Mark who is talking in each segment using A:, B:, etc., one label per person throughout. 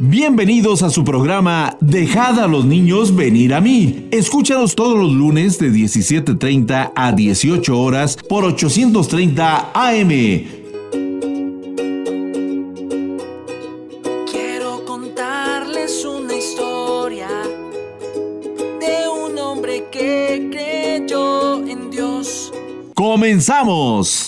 A: Bienvenidos a su programa Dejad a los niños venir a mí. Escúchanos todos los lunes de 17.30 a 18 horas por 830 AM.
B: Quiero contarles una historia de un hombre que creyó en Dios.
A: ¡Comenzamos!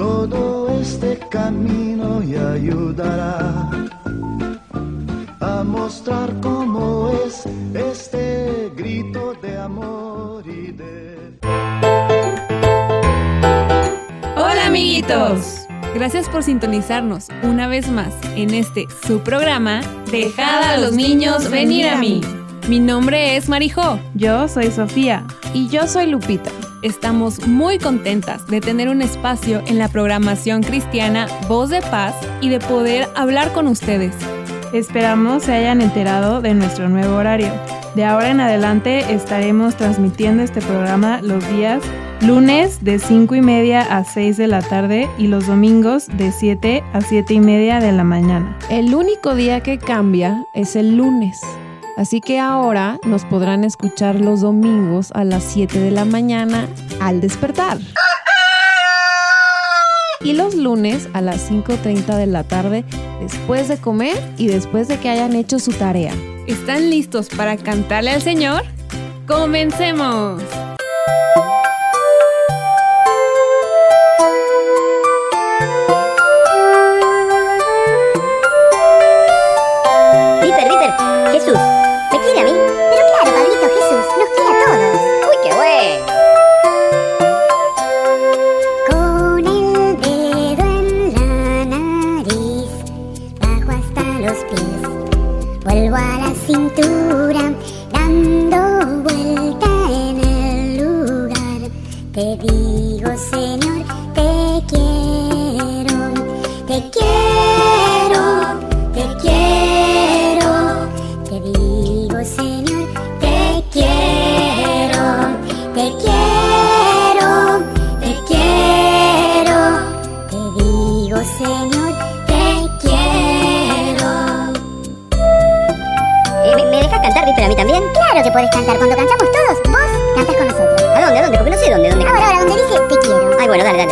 C: todo este camino y ayudará a mostrar cómo es este grito de amor y de...
D: Hola amiguitos. Gracias por sintonizarnos una vez más en este su programa Dejad a los niños venir a mí. Mi nombre es Marijo.
E: Yo soy Sofía.
D: Y yo soy Lupita. Estamos muy contentas de tener un espacio en la programación cristiana Voz de Paz y de poder hablar con ustedes.
E: Esperamos se hayan enterado de nuestro nuevo horario. De ahora en adelante estaremos transmitiendo este programa los días lunes de 5 y media a 6 de la tarde y los domingos de 7 a 7 y media de la mañana.
F: El único día que cambia es el lunes. Así que ahora nos podrán escuchar los domingos a las 7 de la mañana al despertar. Y los lunes a las 5.30 de la tarde después de comer y después de que hayan hecho su tarea.
D: ¿Están listos para cantarle al Señor? ¡Comencemos!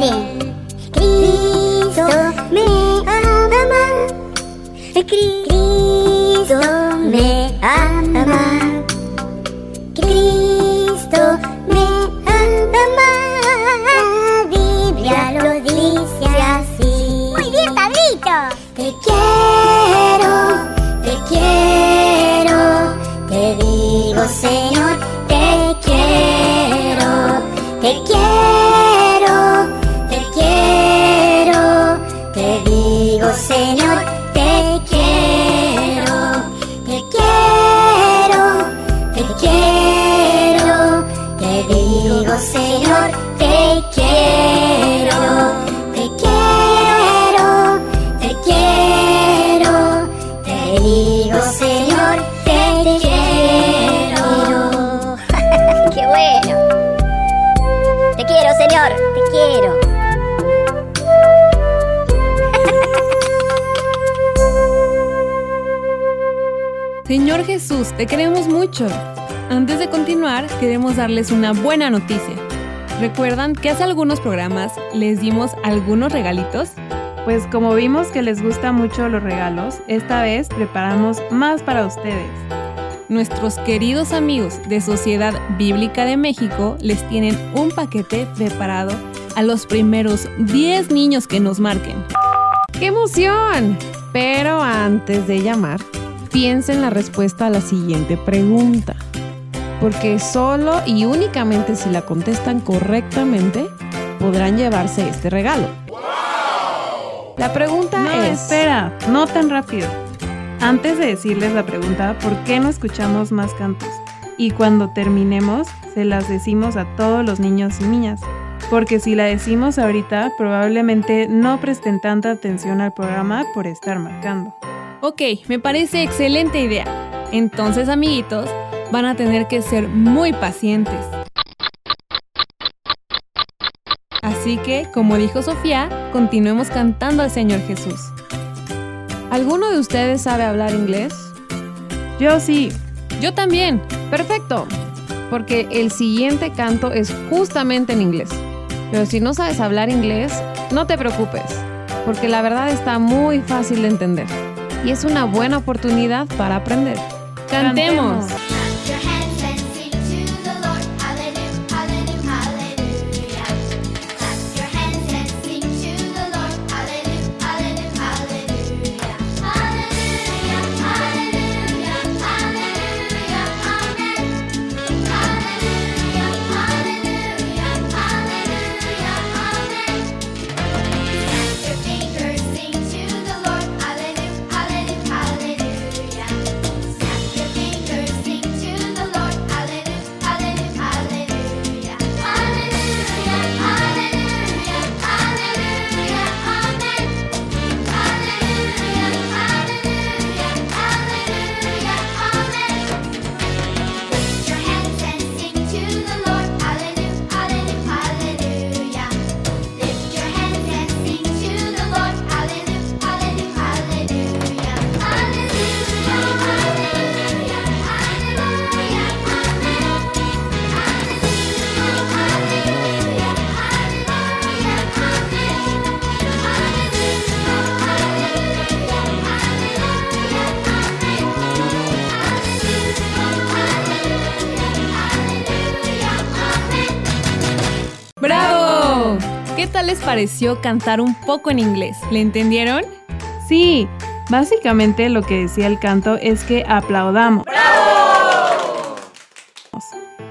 G: で「
H: キリストめあばま」「キリスト
I: Señor Jesús, te queremos mucho. Antes de continuar, queremos darles una buena noticia. ¿Recuerdan que hace algunos programas les dimos algunos regalitos?
E: Pues como vimos que les gustan mucho los regalos, esta vez preparamos más para ustedes.
I: Nuestros queridos amigos de Sociedad Bíblica de México les tienen un paquete preparado a los primeros 10 niños que nos marquen.
F: ¡Qué emoción! Pero antes de llamar, piensen la respuesta a la siguiente pregunta. Porque solo y únicamente si la contestan correctamente, podrán llevarse este regalo. La pregunta
E: No,
F: es...
E: espera, no tan rápido. Antes de decirles la pregunta, ¿por qué no escuchamos más cantos? Y cuando terminemos, se las decimos a todos los niños y niñas. Porque si la decimos ahorita, probablemente no presten tanta atención al programa por estar marcando.
I: Ok, me parece excelente idea. Entonces, amiguitos, van a tener que ser muy pacientes. Así que, como dijo Sofía, continuemos cantando al Señor Jesús.
F: ¿Alguno de ustedes sabe hablar inglés?
E: Yo sí,
I: Yo también.
F: Perfecto, porque el siguiente canto es justamente en inglés. Pero si no sabes hablar inglés, no te preocupes, porque la verdad está muy fácil de entender y es una buena oportunidad para aprender.
I: Cantemos. Les pareció cantar un poco en inglés? ¿Le entendieron?
E: sí. Básicamente lo que decía el canto es que aplaudamos.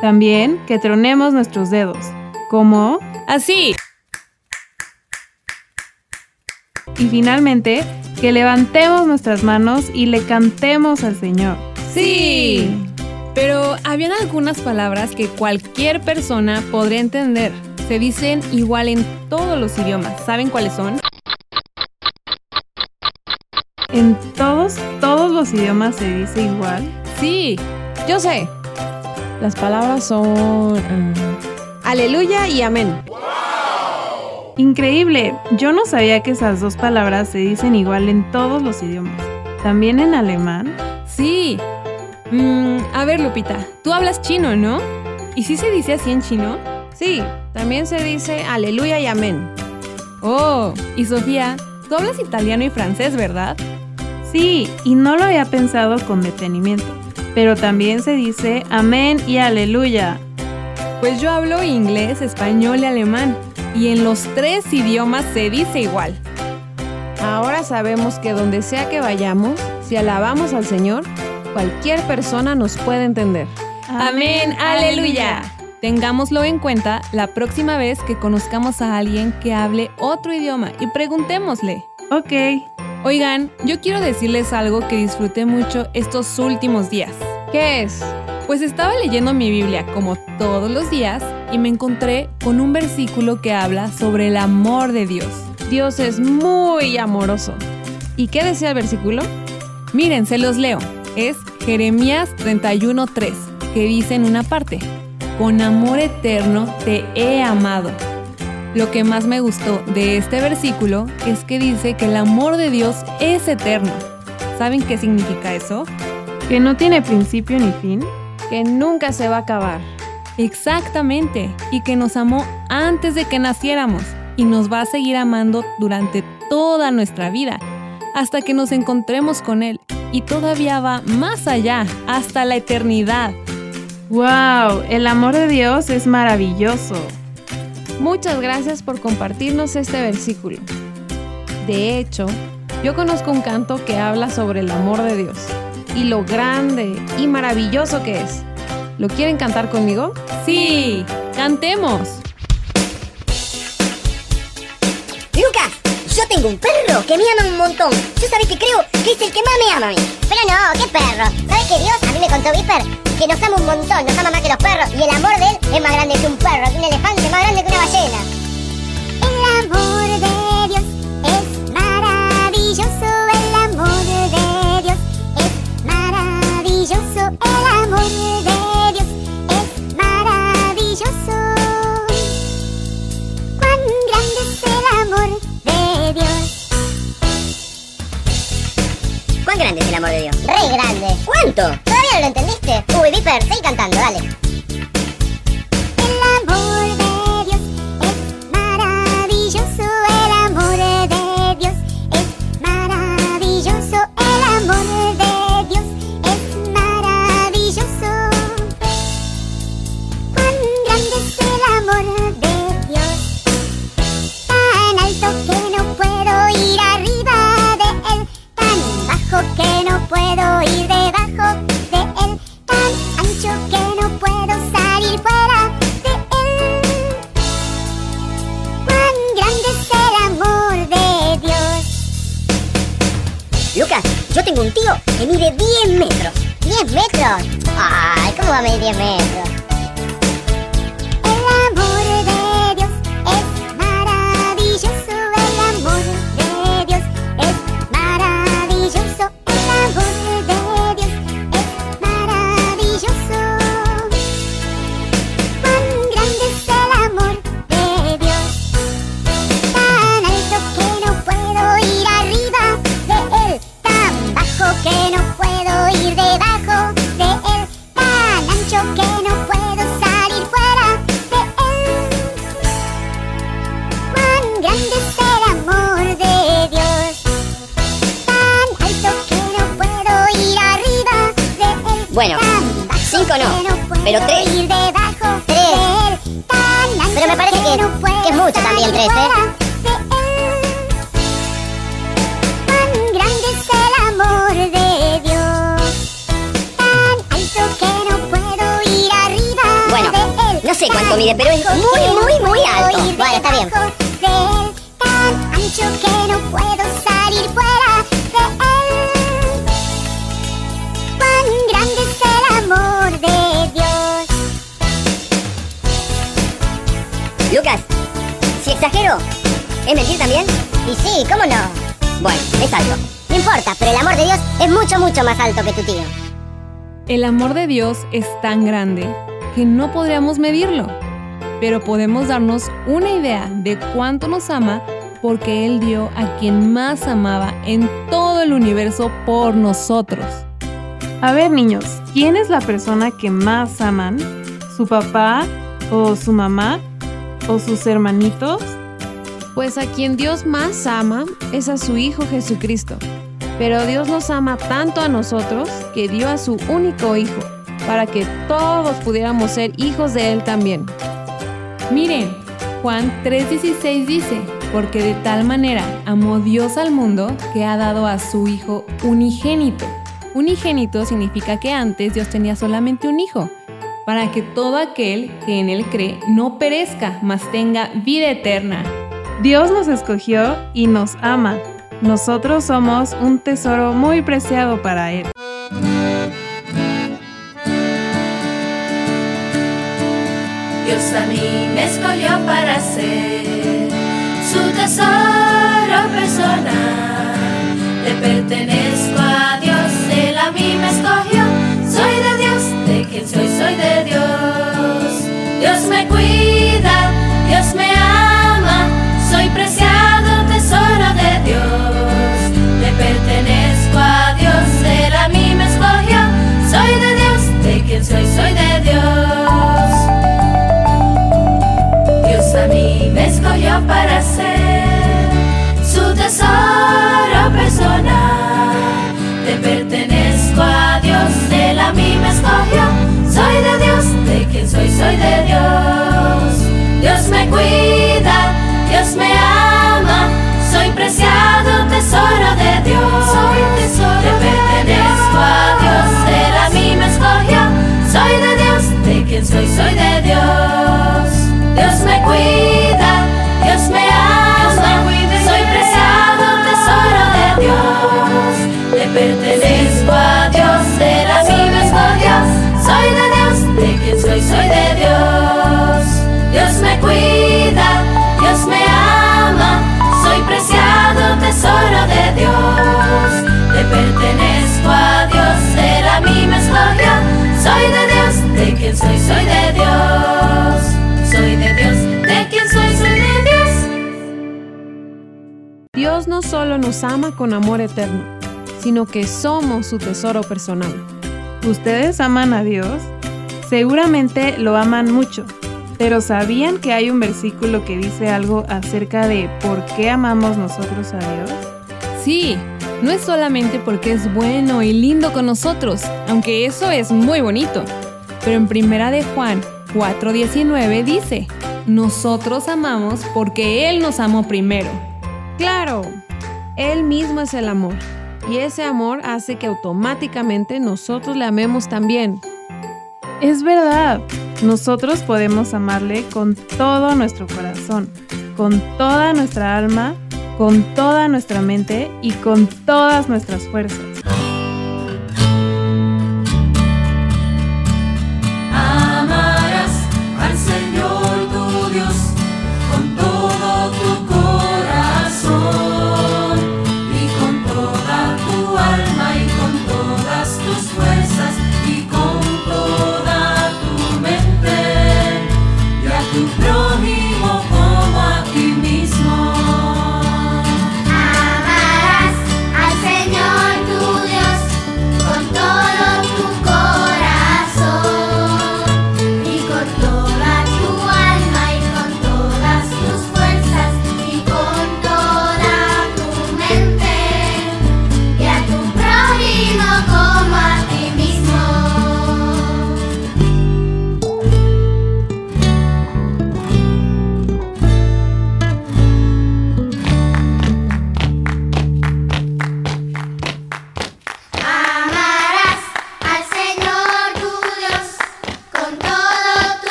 E: También que tronemos nuestros dedos. como
I: Así.
E: Y finalmente, que levantemos nuestras manos y le cantemos al Señor.
I: Sí. Pero habían algunas palabras que cualquier persona podría entender. Se dicen igual en todos los idiomas. ¿Saben cuáles son?
E: En todos, todos los idiomas se dice igual.
I: Sí.
F: Yo sé. Las palabras son ah, aleluya y amén.
E: Increíble, yo no sabía que esas dos palabras se dicen igual en todos los idiomas. También en alemán.
I: Sí. Mm, a ver, Lupita, tú hablas chino, ¿no? ¿Y si se dice así en chino?
F: Sí, también se dice aleluya y amén.
I: Oh, y Sofía, tú hablas italiano y francés, ¿verdad?
E: Sí, y no lo había pensado con detenimiento. Pero también se dice amén y aleluya.
I: Pues yo hablo inglés, español y alemán. Y en los tres idiomas se dice igual.
F: Ahora sabemos que donde sea que vayamos, si alabamos al Señor, cualquier persona nos puede entender.
I: Amén, aleluya. Tengámoslo en cuenta la próxima vez que conozcamos a alguien que hable otro idioma y preguntémosle.
E: Ok,
I: Oigan, yo quiero decirles algo que disfruté mucho estos últimos días.
F: ¿Qué es?
I: Pues estaba leyendo mi Biblia como todos los días y me encontré con un versículo que habla sobre el amor de Dios.
F: Dios es muy amoroso. ¿Y qué decía el versículo?
I: Miren, se los leo. Es Jeremías 31:3, que dice en una parte, con amor eterno te he amado. Lo que más me gustó de este versículo es que dice que el amor de Dios es eterno. ¿Saben qué significa eso?
E: Que no tiene principio ni fin.
F: Que nunca se va a acabar.
I: Exactamente, y que nos amó antes de que naciéramos y nos va a seguir amando durante toda nuestra vida, hasta que nos encontremos con Él. Y todavía va más allá, hasta la eternidad.
E: ¡Wow! El amor de Dios es maravilloso.
F: Muchas gracias por compartirnos este versículo. De hecho, yo conozco un canto que habla sobre el amor de Dios y lo grande y maravilloso que es. ¿Lo quieren cantar conmigo?
I: Sí, cantemos.
D: Un perro que me ama un montón. Yo sabes que creo que es el que más me ama a mí. Pero no, ¿qué perro? ¿Sabes que Dios a mí me contó Viper? Que nos ama un montón, nos ama más que los perros. Y el amor de él es más grande que un perro, que un elefante, más grande que una ballena. El amor de Dios es maravilloso. El amor de Dios es maravilloso. El amor de grande es el amor de Dios? Re grande. ¿Cuánto? ¿Todavía no lo entendiste? Uy, Viper, seguí cantando, dale. Yo tengo un tío que mide 10 metros. ¿10 metros? Ay, ¿cómo va a medir 10 metros?
G: Pero tres.
D: ir debajo
G: Tres.
D: de él. Tan
G: Pero me parece que-
D: no puedo
G: que es mucho también, tres, ¿eh?
D: fuera de él. Cuán grande es el amor de Dios. Tan alto que no puedo ir arriba
G: Bueno,
D: de él.
G: no sé cuánto mide, pero es muy,
D: que no
G: muy, muy alto. Bueno, está bien. Exagero, ¿es mentir también?
D: Y sí, ¿cómo no?
G: Bueno, es algo.
D: No importa, pero el amor de Dios es mucho, mucho más alto que tu tío.
I: El amor de Dios es tan grande que no podríamos medirlo, pero podemos darnos una idea de cuánto nos ama porque Él dio a quien más amaba en todo el universo por nosotros.
E: A ver, niños, ¿quién es la persona que más aman? ¿Su papá o su mamá o sus hermanitos?
F: Pues a quien Dios más ama es a su Hijo Jesucristo. Pero Dios nos ama tanto a nosotros que dio a su único Hijo, para que todos pudiéramos ser hijos de Él también.
I: Miren, Juan 3:16 dice, porque de tal manera amó Dios al mundo que ha dado a su Hijo unigénito. Unigénito significa que antes Dios tenía solamente un hijo, para que todo aquel que en Él cree no perezca, mas tenga vida eterna.
E: Dios nos escogió y nos ama. Nosotros somos un tesoro muy preciado para Él.
J: Dios a mí me escogió para ser su tesoro personal. Le pertenezco pertenezco a Dios, Él a mí me escogió. Soy de Dios, de quien soy, soy de Dios.
F: Solo nos ama con amor eterno, sino que somos su tesoro personal.
E: ¿Ustedes aman a Dios? Seguramente lo aman mucho, pero ¿sabían que hay un versículo que dice algo acerca de por qué amamos nosotros a Dios?
I: Sí, no es solamente porque es bueno y lindo con nosotros, aunque eso es muy bonito. Pero en Primera de Juan 4:19 dice, nosotros amamos porque Él nos amó primero.
F: Claro, Él mismo es el amor. Y ese amor hace que automáticamente nosotros le amemos también.
E: Es verdad, nosotros podemos amarle con todo nuestro corazón, con toda nuestra alma, con toda nuestra mente y con todas nuestras fuerzas.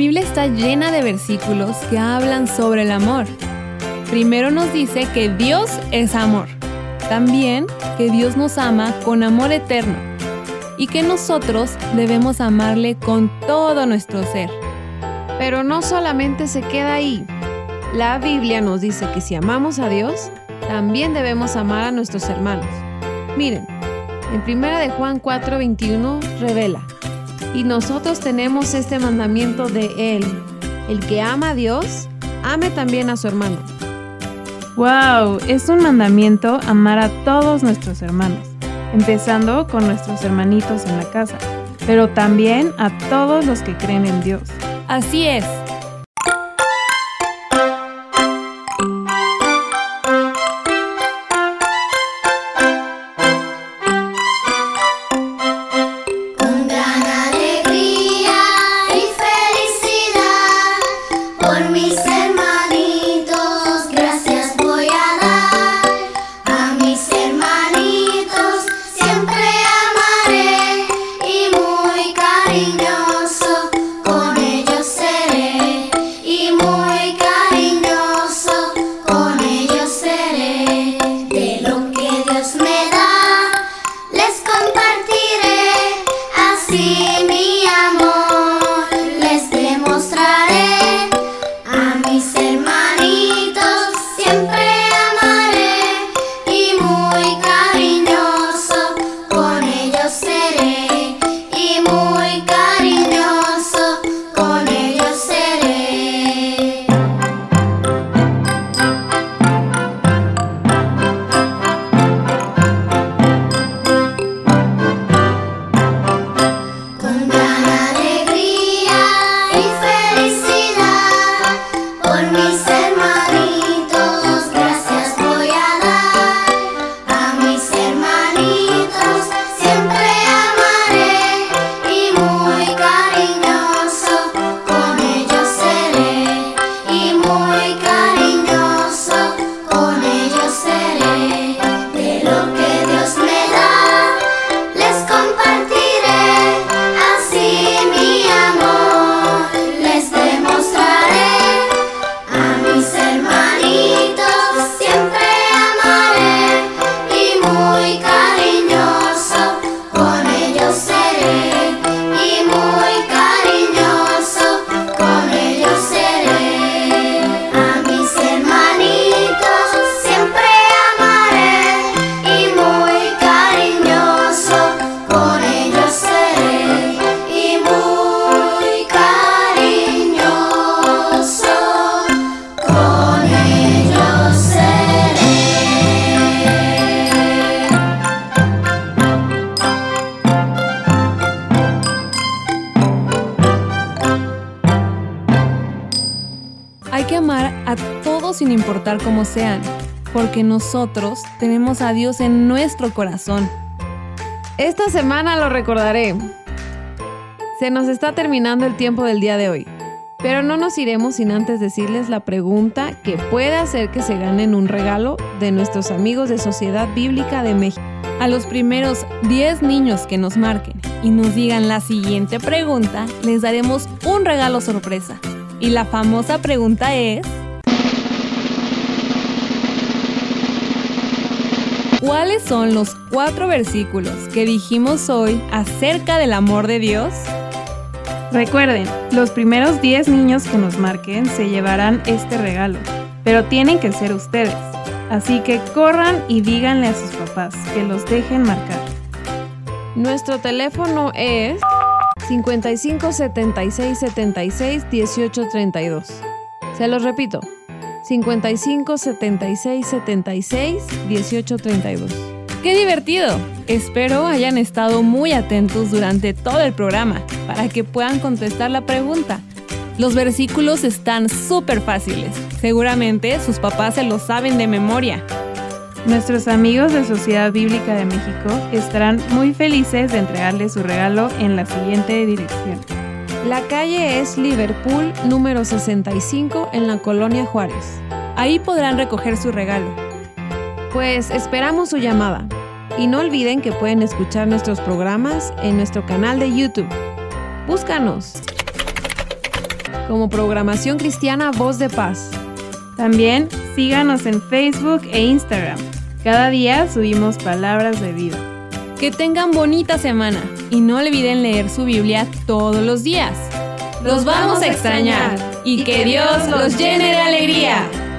I: Biblia está llena de versículos que hablan sobre el amor. Primero nos dice que Dios es amor. También que Dios nos ama con amor eterno. Y que nosotros debemos amarle con todo nuestro ser.
F: Pero no solamente se queda ahí. La Biblia nos dice que si amamos a Dios, también debemos amar a nuestros hermanos. Miren, en 1 de Juan 4:21 revela, y nosotros tenemos este mandamiento de Él, el que ama a Dios, ame también a su hermano.
E: ¡Wow! Es un mandamiento amar a todos nuestros hermanos, empezando con nuestros hermanitos en la casa, pero también a todos los que creen en Dios.
I: Así es. Importar sean, porque nosotros tenemos a Dios en nuestro corazón.
F: Esta semana lo recordaré. Se nos está terminando el tiempo del día de hoy, pero no nos iremos sin antes decirles la pregunta que puede hacer que se ganen un regalo de nuestros amigos de Sociedad Bíblica de México.
I: A los primeros 10 niños que nos marquen y nos digan la siguiente pregunta, les daremos un regalo sorpresa. Y la famosa pregunta es... ¿Cuáles son los cuatro versículos que dijimos hoy acerca del amor de Dios?
E: Recuerden, los primeros 10 niños que nos marquen se llevarán este regalo, pero tienen que ser ustedes. Así que corran y díganle a sus papás que los dejen marcar.
F: Nuestro teléfono es 55 76 76 18 32. Se los repito. 55 76 76 18 32.
I: ¡Qué divertido! Espero hayan estado muy atentos durante todo el programa para que puedan contestar la pregunta. Los versículos están súper fáciles. Seguramente sus papás se los saben de memoria.
E: Nuestros amigos de Sociedad Bíblica de México estarán muy felices de entregarles su regalo en la siguiente dirección.
F: La calle es Liverpool número 65 en la colonia Juárez.
I: Ahí podrán recoger su regalo.
F: Pues esperamos su llamada. Y no olviden que pueden escuchar nuestros programas en nuestro canal de YouTube. Búscanos como Programación Cristiana Voz de Paz.
E: También síganos en Facebook e Instagram. Cada día subimos palabras de vida.
I: Que tengan bonita semana y no olviden leer su Biblia todos los días. Los vamos a extrañar y que Dios los llene de alegría.